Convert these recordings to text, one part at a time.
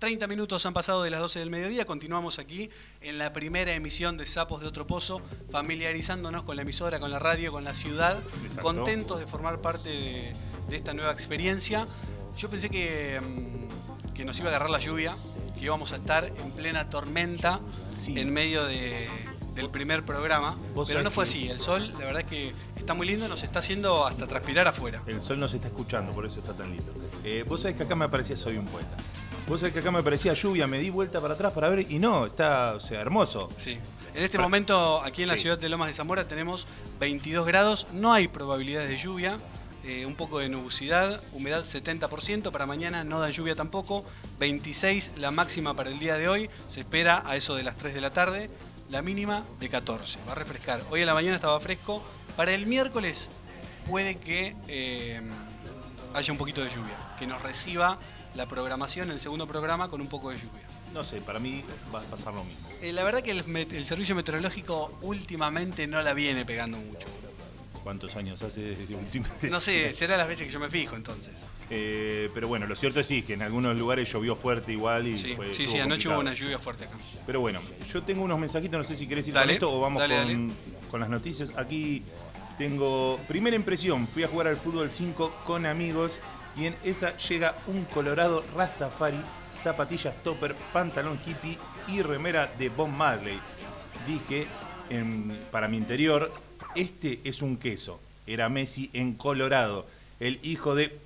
30 minutos han pasado de las 12 del mediodía, continuamos aquí en la primera emisión de Sapos de Otro Pozo, familiarizándonos con la emisora, con la radio, con la ciudad, Exacto. contentos de formar parte de, de esta nueva experiencia. Yo pensé que, mm, que nos iba a agarrar la lluvia, que íbamos a estar en plena tormenta Sí. en medio de- del primer programa, pero no fue así. El sol, la verdad es que está muy lindo, nos está haciendo hasta transpirar afuera. El sol nos está escuchando, por eso está tan lindo. Eh, vos sabés que acá me parecía Soy un poeta. Vos sabés que acá me parecía lluvia, me di vuelta para atrás para ver y no, está, o sea, hermoso. Sí. En este momento, aquí en la Sí. ciudad de Lomas de Zamora, tenemos 22 grados, no hay probabilidades de lluvia, eh, un poco de nubosidad, humedad 70%, para mañana no da lluvia tampoco, 26 la máxima para el día de hoy, se espera a eso de las 3 de la tarde, la mínima de 14, va a refrescar. Hoy a la mañana estaba fresco, para el miércoles puede que eh, haya un poquito de lluvia, que nos reciba la programación, el segundo programa, con un poco de lluvia. No sé, para mí va a pasar lo mismo. Eh, la verdad que el, servicio meteorológico últimamente no la viene pegando mucho. ¿Cuántos años hace desde última No sé, será las veces que yo me fijo entonces. Eh, pero bueno, lo cierto es sí, que en algunos lugares llovió fuerte igual y Sí, fue- sí, sí, anoche hubo una lluvia fuerte acá. Pero bueno, yo tengo unos mensajitos, no sé si querés ir Dale, con esto o vamos dale, con, dale. con las noticias. Aquí tengo primera impresión, fui a jugar al fútbol 5 con amigos y en esa llega un colorado Rastafari, zapatillas topper, pantalón hippie y remera de Bob Marley. Dije para mi interior, este es un queso. Era Messi en Colorado, el hijo de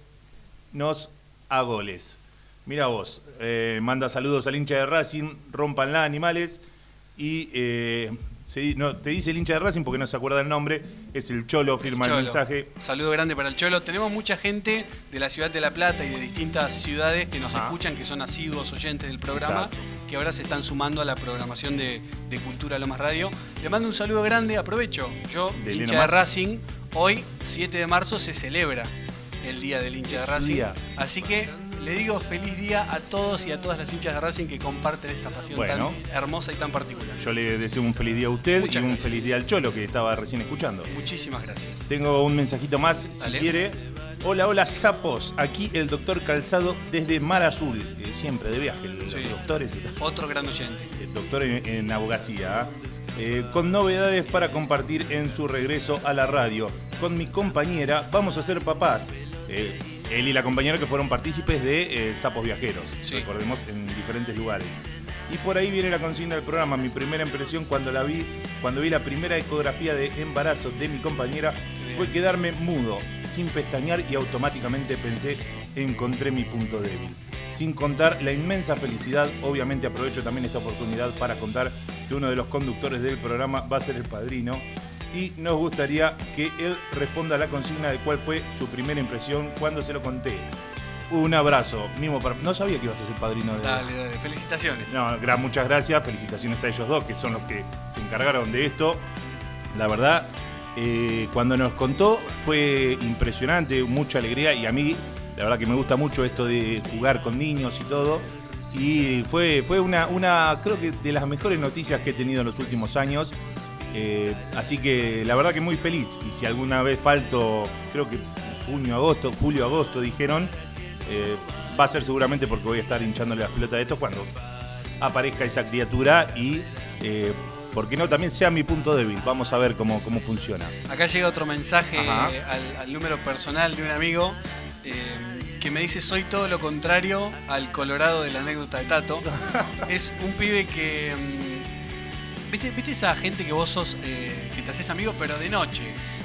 nos a goles. Mira vos, eh, manda saludos al hincha de Racing, rompanla animales y eh, se- no, te dice el hincha de Racing porque no se acuerda el nombre, es el Cholo, firma el, Cholo. mensaje. Saludo grande para el Cholo. Tenemos mucha gente de la ciudad de La Plata y de distintas ciudades que nos escuchan, que son asiduos oyentes del programa, Exacto. que ahora se están sumando a la programación de, de Cultura Lomas Radio. Le mando un saludo grande, aprovecho. Yo, Dele hincha de. Racing, hoy, 7 de marzo, se celebra el Día del Hincha Es de Racing. día. Así que le digo feliz día a todos y a todas las hinchas de Racing que comparten esta pasión Bueno. tan hermosa y tan particular. Yo le deseo un feliz día a usted Muchas y un gracias. feliz día al Cholo que estaba recién escuchando. Muchísimas gracias. Tengo un mensajito más, si quiere. Hola, hola, sapos. Aquí el doctor Calzado desde Mar Azul. Eh, siempre de viaje, los Sí. doctores. Otro gran oyente. el doctor en, en abogacía, ¿ah? Eh, con novedades para compartir en su regreso a la radio. Con mi compañera vamos a ser papás. Eh, él y la compañera que fueron partícipes de eh, Sapos Viajeros, Sí. recordemos, en diferentes lugares. Y por ahí viene la consigna del programa. Mi primera impresión cuando la vi, cuando vi la primera ecografía de embarazo de mi compañera, fue quedarme mudo, sin pestañear y automáticamente pensé, encontré mi punto débil. Sin contar la inmensa felicidad, obviamente aprovecho también esta oportunidad para contar que uno de los conductores del programa va a ser el padrino y nos gustaría que él responda a la consigna de cuál fue su primera impresión cuando se lo conté. Un abrazo, para... No sabía que ibas a ser padrino de... Dale, dale, felicitaciones. No, gra- muchas gracias, felicitaciones a ellos dos, que son los que se encargaron de esto. La verdad, eh, cuando nos contó fue impresionante, mucha alegría y a mí, la verdad que me gusta mucho esto de jugar con niños y todo. Y fue, fue una, una, creo que de las mejores noticias que he tenido en los últimos años. Eh, así que la verdad que muy feliz. Y si alguna vez falto, creo que junio, agosto, julio, agosto dijeron, eh, va a ser seguramente porque voy a estar hinchándole las pelotas de esto cuando aparezca esa criatura y, eh, ¿por qué no? También sea mi punto débil. Vamos a ver cómo, cómo funciona. Acá llega otro mensaje al, al número personal de un amigo eh, que me dice soy todo lo contrario al Colorado de la anécdota de Tato. es un pibe que... ¿Viste, viste esa gente que vos sos, eh, que te haces amigo, pero de noche?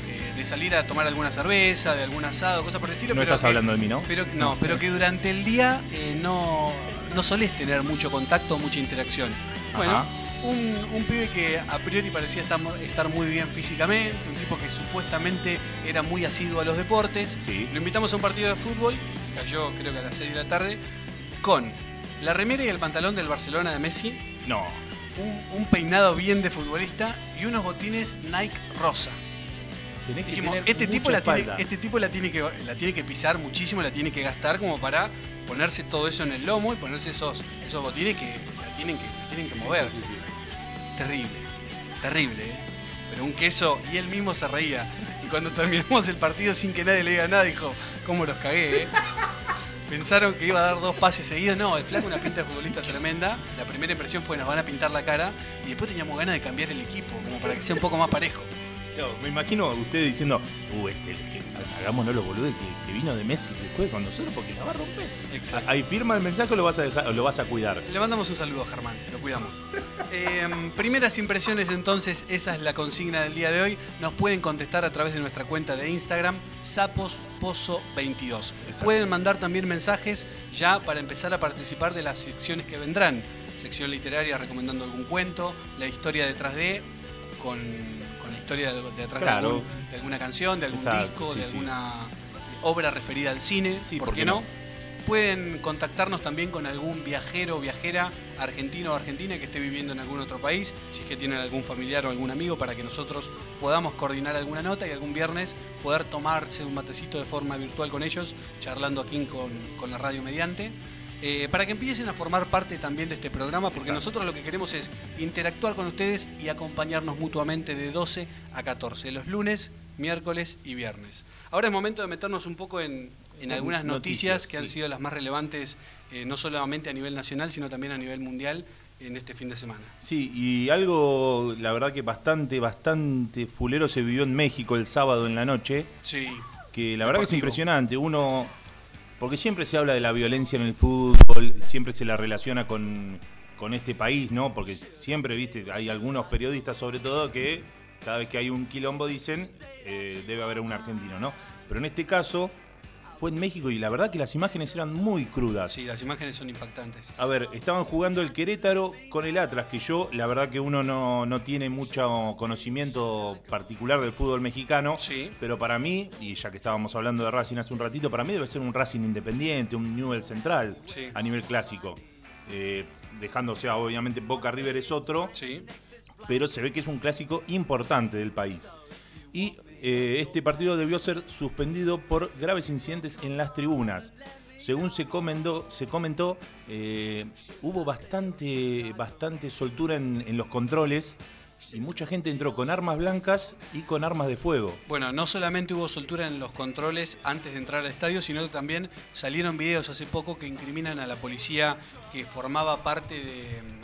Eh, de salir a tomar alguna cerveza, de algún asado, cosas por el estilo. No pero estás que- hablando de mí, ¿no? Pero, no, pero que durante el día eh, no, no solés tener mucho contacto, mucha interacción. Bueno, Ajá. un, un pibe que a priori parecía estar, estar muy bien físicamente, un tipo que supuestamente era muy asiduo a los deportes. Sí. Lo invitamos a un partido de fútbol, cayó creo que a las 6 de la tarde, con la remera y el pantalón del Barcelona de Messi, No. Un, un peinado bien de futbolista y unos botines Nike rosa. Tenés que Dijimos, tener este tipo, la tiene, este tipo la tiene que la tiene que pisar muchísimo, la tiene que gastar como para ponerse todo eso en el lomo y ponerse esos, esos botines que la tienen que, la tienen que mover. Sí, sí, sí. Terrible, terrible, ¿eh? Pero un queso, y él mismo se reía. Y cuando terminamos el partido sin que nadie le diga nada, dijo, ¿cómo los cagué, eh? Pensaron que iba a dar dos pases seguidos. No, el flaco una pinta de futbolista tremenda. La primera impresión fue nos van a pintar la cara. Y después teníamos ganas de cambiar el equipo, como para que sea un poco más parejo. Me imagino a usted diciendo, uh, este, que, hagámonos los boludos que, que, vino de Messi que juegue con nosotros porque la va a romper. Exacto. Ahí firma el mensaje o lo vas a dejar, o lo vas a cuidar. Le mandamos un saludo a Germán, lo cuidamos. Em, primeras impresiones entonces, esa es la consigna del día de hoy. Nos pueden contestar a través de nuestra cuenta de Instagram, sapospozo22. Pueden mandar también mensajes ya para empezar a participar de las secciones que vendrán. Sección literaria recomendando algún cuento, la historia detrás de, con historia de, detrás de, alguna canción, de algún disco, de alguna obra referida al cine, sí, ¿por, qué no? Pueden contactarnos también con algún viajero o viajera argentino o argentina que esté viviendo en algún otro país, si es que tienen algún familiar o algún amigo para que nosotros podamos coordinar alguna nota y algún viernes poder tomarse un matecito de forma virtual con ellos, charlando aquí con, con la radio mediante. Eh, para que empiecen a formar parte también de este programa, porque nosotros lo que queremos es interactuar con ustedes y acompañarnos mutuamente de 12 a 14, los lunes, miércoles y viernes. Ahora es momento de meternos un poco en, algunas noticias, que han sido las más relevantes, eh, no solamente a nivel nacional, sino también a nivel mundial en este fin de semana. Sí, y algo, la verdad que bastante, bastante fulero se vivió en México el sábado en la noche. Sí. Que la verdad que es impresionante. Uno porque siempre se habla de la violencia en el fútbol, siempre se la relaciona con, este país, ¿no? Porque siempre, viste, hay algunos periodistas sobre todo que cada vez que hay un quilombo dicen eh, debe haber un argentino, ¿no? Pero en este caso fue en México y la verdad que las imágenes eran muy crudas. Sí, las imágenes son impactantes. A ver, estaban jugando el Querétaro con el Atlas, que yo, la verdad que uno no, tiene mucho conocimiento particular del fútbol mexicano. Sí. Pero para mí, y ya que estábamos hablando de Racing hace un ratito, para mí debe ser un Racing independiente, un Newell Central a nivel clásico. Eh, dejándose, obviamente, Boca River es otro. Sí. Pero se ve que es un clásico importante del país. Y eh, este partido debió ser suspendido por graves incidentes en las tribunas. Según se comentó, se comentó eh, hubo bastante, bastante soltura en los controles y mucha gente entró con armas blancas y con armas de fuego. Bueno, no solamente hubo soltura en los controles antes de entrar al estadio, sino que también salieron videos hace poco que incriminan a la policía que formaba parte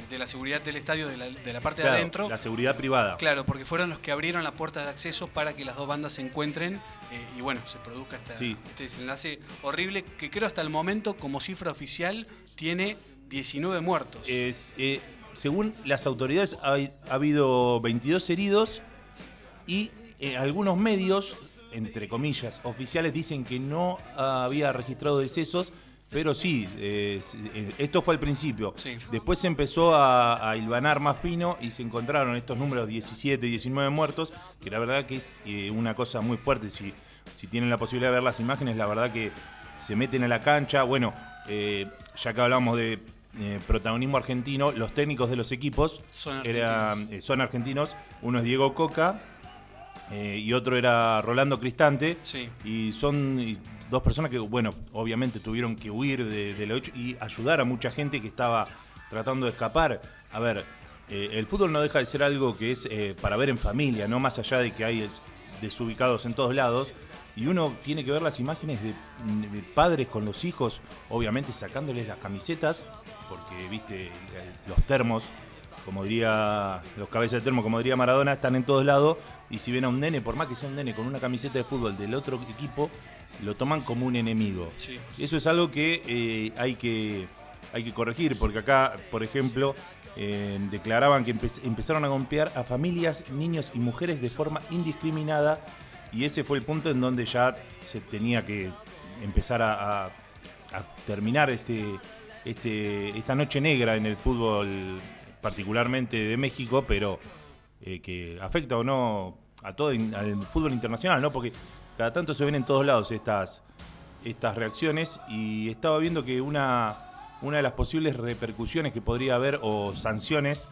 de, la seguridad del estadio, de la, parte de adentro. La seguridad privada. Claro, porque fueron los que abrieron la puerta de acceso para que las dos bandas se encuentren eh, y bueno, se produzca este desenlace horrible que creo hasta el momento como cifra oficial tiene 19 muertos. Es, eh, según las autoridades, ha, habido 22 heridos y eh, algunos medios, entre comillas, oficiales, dicen que no había registrado decesos, pero sí, eh, eh, esto fue al principio. Después se empezó a, a, hilvanar más fino y se encontraron estos números 17, 19 muertos, que la verdad que es una cosa muy fuerte. Si, si tienen la posibilidad de ver las imágenes, la verdad que se meten a la cancha. Bueno, ya que hablamos de eh, protagonismo argentino, los técnicos de los equipos son argentinos. Eh, son argentinos. Uno es Diego Coca eh, y otro era Rolando Cristante. Y son dos personas que, bueno, obviamente tuvieron que huir de, la y ayudar a mucha gente que estaba tratando de escapar. A ver, el fútbol no deja de ser algo que es para ver en familia, no más allá de que hay desubicados en todos lados. Y uno tiene que ver las imágenes de padres con los hijos, obviamente sacándoles las camisetas porque, viste, los termos, como diría, los cabezas de termo, como diría Maradona, están en todos lados. Y si ven a un nene, por más que sea un nene con una camiseta de fútbol del otro equipo, lo toman como un enemigo. Eso es algo que, eh, hay que hay que corregir, porque acá, por ejemplo, eh, declaraban que empezaron a golpear a familias, niños y mujeres de forma indiscriminada. Y ese fue el punto en donde ya se tenía que empezar a terminar este, este, esta noche negra en el fútbol, particularmente de México, pero eh, que afecta o no a todo al fútbol internacional, ¿no? Porque cada tanto se ven en todos lados estas, estas reacciones y estaba viendo que una, una de las posibles repercusiones que podría haber o sanciones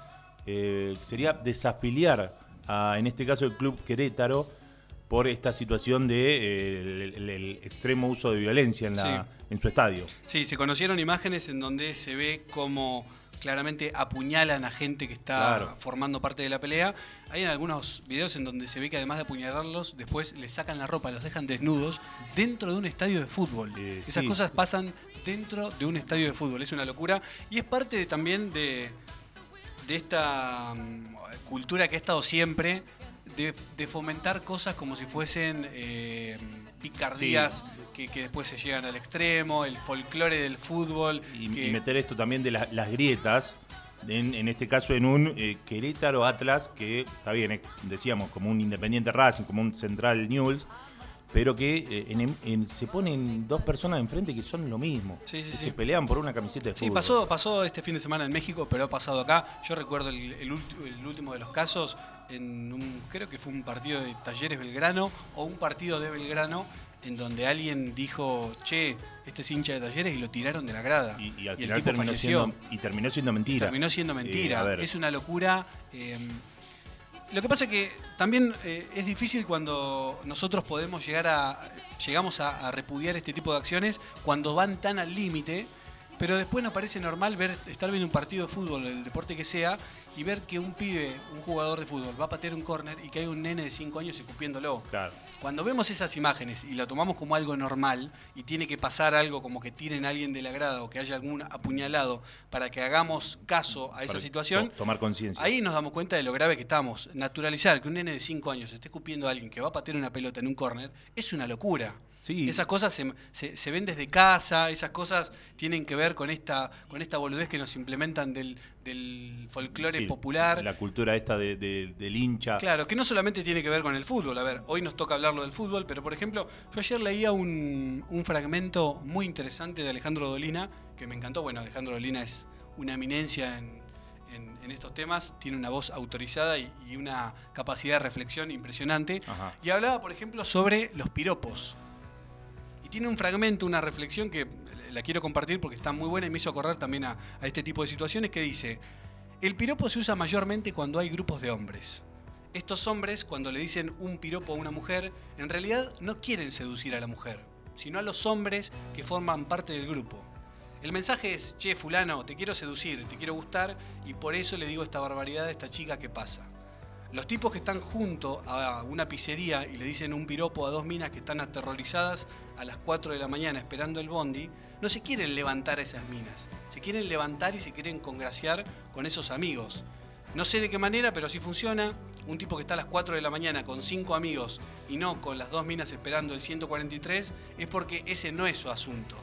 eh, sería desafiliar a, en este caso, el club Querétaro por esta situación de eh, el, extremo uso de violencia en, la, en su estadio. Sí, se conocieron imágenes en donde se ve como claramente apuñalan a gente que está formando parte de la pelea. Hay en algunos videos en donde se ve que además de apuñalarlos, después les sacan la ropa, los dejan desnudos dentro de un estadio de fútbol. Eh, Esas sí. cosas pasan dentro de un estadio de fútbol, es una locura. Y es parte de- también de, de esta mm, cultura que ha estado siempre de, de fomentar cosas como si fuesen eh, picardías que, que después se llegan al extremo, el folclore del fútbol. Y, que- y meter esto también de la- las grietas, en, en este caso en un eh, Querétaro Atlas, que está bien, es, decíamos, como un Independiente Racing, como un Central News, pero que eh, en- en- se ponen dos personas enfrente que son lo mismo. Sí, sí, que sí. Se pelean por una camiseta de Sí, fútbol. pasó, pasó este fin de semana en México, pero ha pasado acá. Yo recuerdo el, el ulti- el último de los casos, en un, creo que fue un partido de Talleres Belgrano o un partido de Belgrano, en donde alguien dijo, che, este es hincha de Talleres y lo tiraron de la grada. Y, y al el final tipo terminó falleció. siendo, y terminó siendo mentira. Terminó siendo Eh, mentira. es una locura. eh, lo que pasa que también eh, es difícil cuando nosotros podemos llegar a. llegamos a, a repudiar este tipo de acciones cuando van tan al límite. Pero después nos parece normal ver, estar viendo un partido de fútbol, el deporte que sea, y ver que un pibe, un jugador de fútbol, va a patear un córner y que hay un nene de 5 años escupiéndolo. Claro. Cuando vemos esas imágenes y lo tomamos como algo normal y tiene que pasar algo como que tiren a alguien de la grada o que haya algún apuñalado para que hagamos caso a esa Para situación, to- tomar conciencia. ahí nos damos cuenta de lo grave que estamos. Naturalizar que un nene de 5 años esté escupiendo a alguien que va a patear una pelota en un córner es una locura. Sí. Esas cosas se, se- se ven desde casa, esas cosas tienen que ver con esta, con esta boludez que nos implementan del, del folclore Sí, popular. La cultura esta de- de- del hincha. Claro, que no solamente tiene que ver con el fútbol. A ver, hoy nos toca hablarlo del fútbol, pero por ejemplo, yo ayer leía un, un fragmento muy interesante de Alejandro Dolina, que me encantó. Bueno, Alejandro Dolina es una eminencia en, en- en estos temas, tiene una voz autorizada y, y una capacidad de reflexión impresionante. Ajá. Y hablaba, por ejemplo, sobre los piropos. Tiene un fragmento, una reflexión que la quiero compartir porque está muy buena y me hizo acordar también a, a este tipo de situaciones que dice, el piropo se usa mayormente cuando hay grupos de hombres. Estos hombres, cuando le dicen un piropo a una mujer, en realidad no quieren seducir a la mujer, sino a los hombres que forman parte del grupo. El mensaje es, che, fulano, te quiero seducir, te quiero gustar, y por eso le digo esta barbaridad a esta chica que pasa. Los tipos que están junto a una pizzería y le dicen un piropo a dos minas que están aterrorizadas a las 4 de la mañana esperando el bondi, no se quieren levantar esas minas. Se quieren levantar y se quieren congraciar con esos amigos. No sé de qué manera, pero así funciona. Un tipo que está a las 4 de la mañana con cinco amigos y no con las dos minas esperando el 143 es porque ese no es su asunto.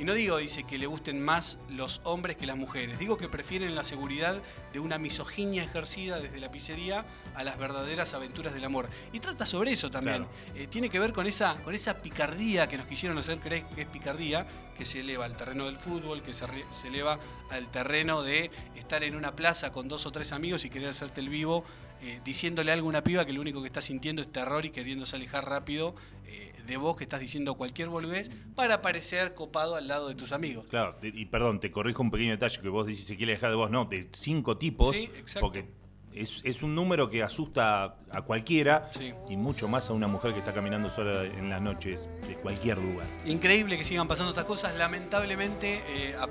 Y no digo, dice, que le gusten más los hombres que las mujeres. Digo que prefieren la seguridad de una misoginia ejercida desde la pizzería a las verdaderas aventuras del amor. Y trata sobre eso también. Eh, tiene que ver con esa, con esa picardía que nos quisieron hacer creer que es picardía, que se eleva al terreno del fútbol, que se, re- se eleva al terreno de estar en una plaza con dos o tres amigos y querer hacerte el vivo, eh, diciéndole algo a una piba que lo único que está sintiendo es terror y queriéndose alejar rápido eh, de vos que estás diciendo cualquier boludez para parecer copado al lado de tus amigos. Claro, y perdón, te corrijo un pequeño detalle que vos dices se quiere dejar de vos, no, de cinco tipos, Sí, porque es, es un número que asusta a, cualquiera Sí. y mucho más a una mujer que está caminando sola en las noches de cualquier lugar. Increíble que sigan pasando estas cosas. Lamentablemente, eh, a,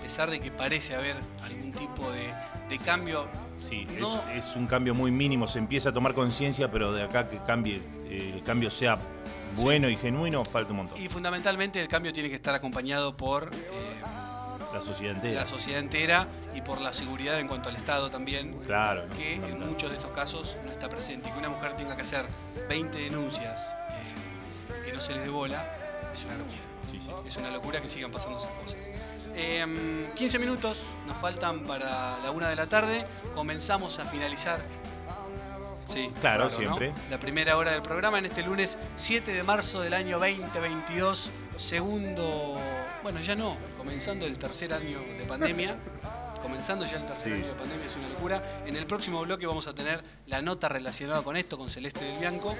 pesar de que parece haber algún tipo de, de cambio, Sí, es- No. es, un cambio muy mínimo, se empieza a tomar conciencia, pero de acá que cambie, eh, el cambio sea bueno y genuino, falta un montón. y fundamentalmente el cambio tiene que estar acompañado por eh, La sociedad entera. la sociedad entera y por la seguridad en cuanto al Estado también, Claro. ¿no? que en muchos de estos casos no está presente. Y que una mujer tenga que hacer 20 denuncias eh, y que no se les dé bola, es una locura. Sí, sí. Es una locura que sigan pasando esas cosas. Em, 15 minutos nos faltan para la una de la tarde. Comenzamos a finalizar. Sí, Claro, siempre. La primera hora del programa en este lunes 7 de marzo del año 2022. Segundo, bueno, ya no, comenzando el tercer año de pandemia. Comenzando ya el tercer Sí. año de pandemia es una locura. En el próximo bloque vamos a tener la nota relacionada con esto, con Celeste del Bianco.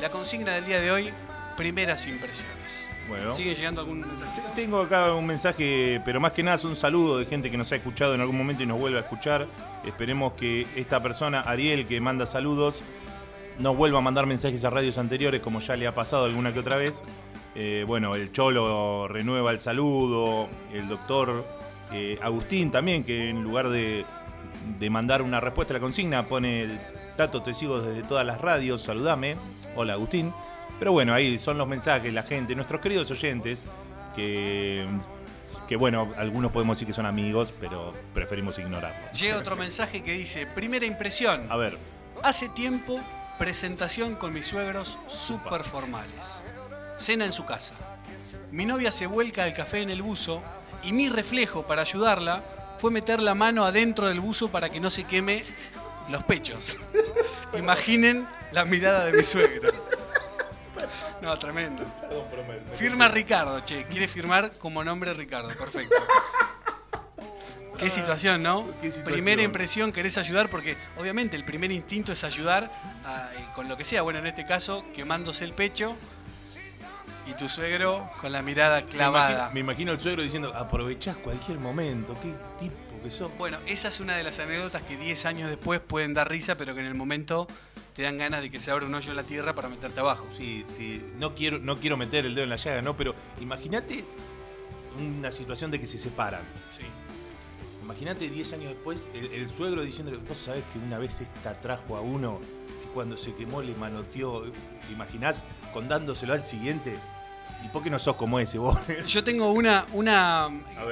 La consigna del día de hoy, primeras impresiones. Bueno. ¿Sigue llegando algún mensaje? Tengo acá un mensaje, pero más que nada es un saludo de gente que nos ha escuchado en algún momento y nos vuelve a escuchar. Esperemos que esta persona, Ariel, que manda saludos, nos vuelva a mandar mensajes a radios anteriores, como ya le ha pasado alguna que otra vez. Eh, bueno, el Cholo renueva el saludo, el doctor Eh, Agustín también, que en lugar de, de mandar una respuesta a la consigna, pone Tato, te sigo desde todas las radios, saludame. Hola Agustín. Pero bueno, ahí son los mensajes, la gente, nuestros queridos oyentes, que, que bueno, algunos podemos decir que son amigos, pero preferimos ignorarlos. Llega otro mensaje que dice, primera impresión, A ver, hace tiempo, presentación con mis suegros súper formales. Cena en su casa. Mi novia se vuelca el café en el buzo y mi reflejo para ayudarla fue meter la mano adentro del buzo para que no se queme los pechos. Imaginen la mirada de mi suegro. No, tremendo. Firma Ricardo, che. Quiere firmar como nombre Ricardo. Perfecto. Qué situación, ¿no? Qué situación. Primera impresión, querés ayudar porque obviamente el primer instinto es ayudar a- eh, con lo que sea. Bueno, en este caso, quemándose el pecho y tu suegro con la mirada me clavada. imagino, me imagino el suegro diciendo, aprovechás cualquier momento, qué tipo que sos. Bueno, esa es una de las anécdotas que 10 años después pueden dar risa, pero que en el momento te dan ganas de que se abra un hoyo en la tierra para meterte abajo. Sí, sí, no quiero, no quiero meter el dedo en la llaga, ¿no? Pero imagínate una situación de que se separan. Sí. Imagínate 10 años después el, el suegro diciéndole, vos sabés que una vez esta trajo a uno que cuando se quemó le manoteó, ¿te imaginás? Condándoselo al siguiente. ¿Y por qué no sos como ese vos? Yo tengo una, una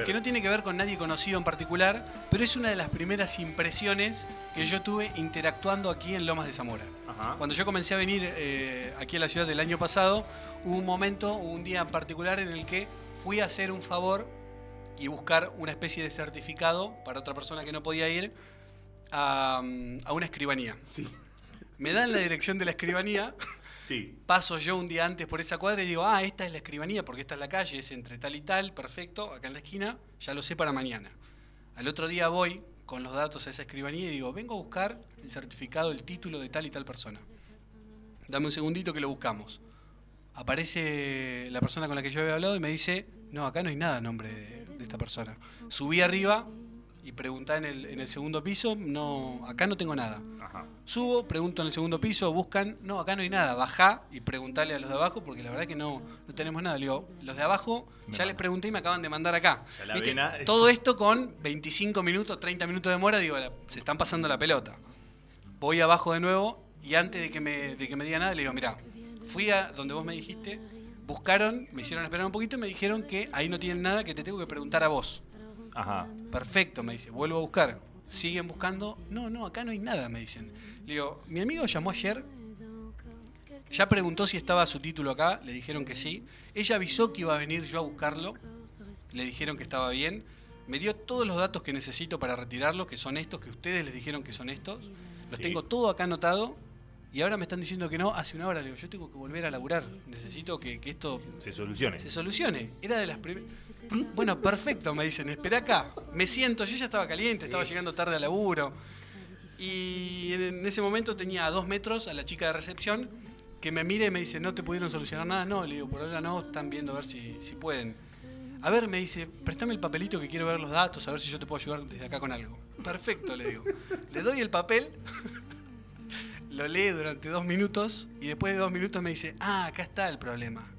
que no tiene que ver con nadie conocido en particular, pero es una de las primeras impresiones que yo tuve interactuando aquí en Lomas de Zamora. Ajá. Cuando yo comencé a venir eh, aquí a la ciudad del año pasado, hubo un momento, un día en particular en el que fui a hacer un favor y buscar una especie de certificado para otra persona que no podía ir a, a una escribanía. Sí. Me dan la dirección de la escribanía, Sí. paso yo un día antes por esa cuadra y digo, ah, esta es la escribanía porque esta es la calle, es entre tal y tal, perfecto, acá en la esquina, ya lo sé para mañana. Al otro día voy con los datos a esa escribanía y digo, vengo a buscar el certificado, el título de tal y tal persona. Dame un segundito que lo buscamos. Aparece la persona con la que yo había hablado y me dice, no, acá no hay nada a nombre de, de esta persona. Subí arriba y pregunté en el, en el segundo piso, no, acá no tengo nada. Ajá. Subo, pregunto en el segundo piso, buscan, no, acá no hay nada, bajá y preguntale a los de abajo porque la verdad que no, no tenemos nada. Le digo, los de abajo Me ya les pregunté y me acaban de mandar acá. ¿Viste? Todo esto con 25 minutos, 30 minutos de mora, digo, se están pasando la pelota. Voy abajo de nuevo y antes de que me, de que me diga nada, le digo, mira, fui a donde vos me dijiste, buscaron, me hicieron esperar un poquito y me dijeron que ahí no tienen nada, que te tengo que preguntar a vos. Ajá. Perfecto, me dice, vuelvo a buscar. Siguen buscando. No, no, acá no hay nada, me dicen. Le digo, mi amigo llamó ayer, ya preguntó si estaba su título acá, le dijeron que sí. Ella avisó que iba a venir yo a buscarlo, le dijeron que estaba bien. Me dio todos los datos que necesito para retirarlo, que son estos, que ustedes les dijeron que son estos. Los Sí. tengo todo acá anotado. Y ahora me están diciendo que no, hace una hora. Le digo, yo tengo que volver a laburar. Necesito que, que esto Se solucione. se solucione. Era de las primeras. Bueno, perfecto, me dicen, espera acá. Me siento, yo ya estaba caliente, estaba llegando tarde al laburo. Y en ese momento tenía a dos metros a la chica de recepción que me mira y me dice, ¿no te pudieron solucionar nada? No, le digo, por ahora no, están viendo a ver si, si pueden. A ver, me dice, préstame el papelito que quiero ver los datos, a ver si yo te puedo ayudar desde acá con algo. Perfecto, le digo. Le doy el papel, lo lee durante dos minutos y después de dos minutos me dice, ah, acá está el problema.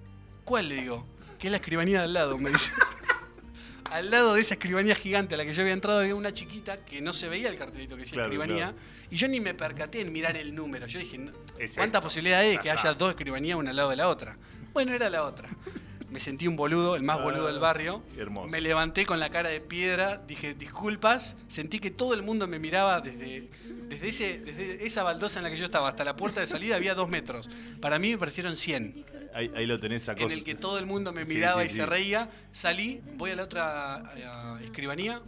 ¿Cuál? Le digo, que es la escribanía de al lado, me dice. al lado de esa escribanía gigante a la que yo había entrado había una chiquita que no se veía el cartelito que decía Claro, escribanía. claro. Y yo ni me percaté en mirar el número. Yo dije, ¿cuánta posibilidad hay de que Ya haya dos escribanías una al lado de la otra? Bueno, era la otra. Me sentí un boludo, el más boludo del barrio. Qué hermoso. Me levanté con la cara de piedra, dije disculpas, sentí que todo el mundo me miraba desde, desde, ese, desde esa baldosa en la que yo estaba hasta la puerta de salida había dos metros. Para mí me parecieron 100, Ahí, ahí lo tenés a en el que todo el mundo me miraba sí, y sí. se reía. Salí, voy a la otra escribanía,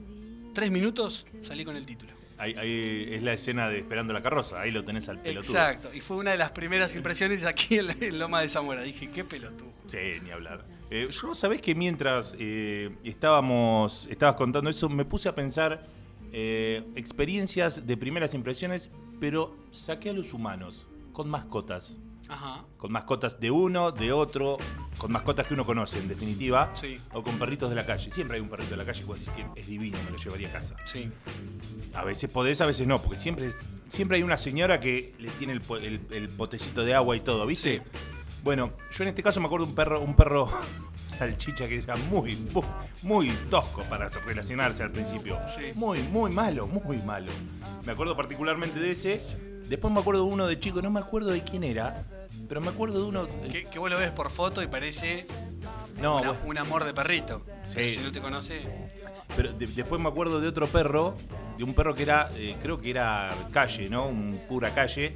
tres minutos, salí con el título. Ahí, ahí es la escena de Esperando la carroza. Ahí lo tenés al pelotudo. Exacto, y fue una de las primeras impresiones aquí en, la- en Loma de Zamora. Dije, qué pelotudo. Sí, ni hablar. Eh, yo, ¿sabés que mientras eh, estábamos, estabas contando eso, me puse a pensar eh, experiencias de primeras impresiones, pero saqué a los humanos, con mascotas. Ajá, Con mascotas de uno, de otro, con mascotas que uno conoce, en definitiva. Sí. O con perritos de la calle. Siempre hay un perrito de la calle que es divino, me lo llevaría a casa. sí. A veces podés, a veces no, porque siempre, siempre hay una señora que le tiene el, el- el potecito de agua y todo, ¿viste? Sí. Bueno, yo en este caso me acuerdo de un perro, un perro salchicha que era muy, muy, muy tosco para relacionarse al principio. Muy, muy malo, muy malo. Me acuerdo particularmente de ese. Después me acuerdo de uno de chico, no me acuerdo de quién era, pero me acuerdo de uno. Que, que vos lo ves por foto y parece No, una- vos- un amor de perrito. Sí. Pero si no te conoce, Pero de- después me acuerdo de otro perro, de un perro que era, eh, creo que era calle, ¿no? Un pura calle.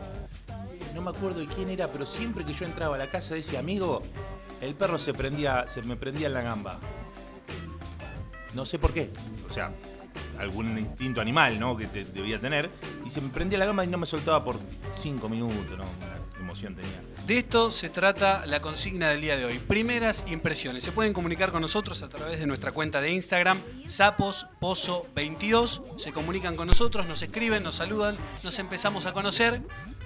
No me acuerdo de quién era, pero siempre que yo entraba a la casa de ese amigo, el perro se prendía, se me prendía en la gamba. No sé por qué. O sea, algún instinto animal, ¿no? Que te- debía tener. Y se me prendía la gamba y no me soltaba por cinco minutos, ¿no? Una emoción tenía. De esto se trata la consigna del día de hoy. Primeras impresiones. Se pueden comunicar con nosotros a través de nuestra cuenta de Instagram, sapospozo22. Se comunican con nosotros, nos escriben, nos saludan, nos empezamos a conocer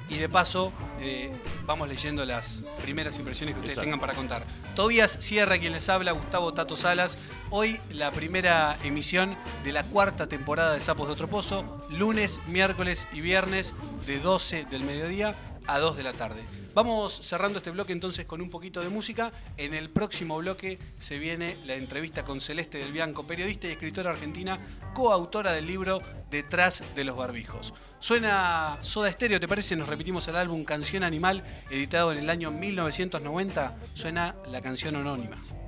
y de paso eh, vamos leyendo las primeras impresiones que ustedes Exacto. tengan para contar. Tobias Sierra, quien les habla, Gustavo Tato Salas. Hoy la primera emisión de la cuarta temporada de Sapos de Otro Pozo, lunes, miércoles y viernes de 12 del mediodía a 2 de la tarde. Vamos cerrando este bloque entonces con un poquito de música. En el próximo bloque se viene la entrevista con Celeste del Bianco, periodista y escritora argentina, coautora del libro Detrás de los Barbijos. Suena Soda Stereo, ¿te parece? Nos repetimos el álbum Canción Animal, editado en el año 1990. Suena la canción anónima.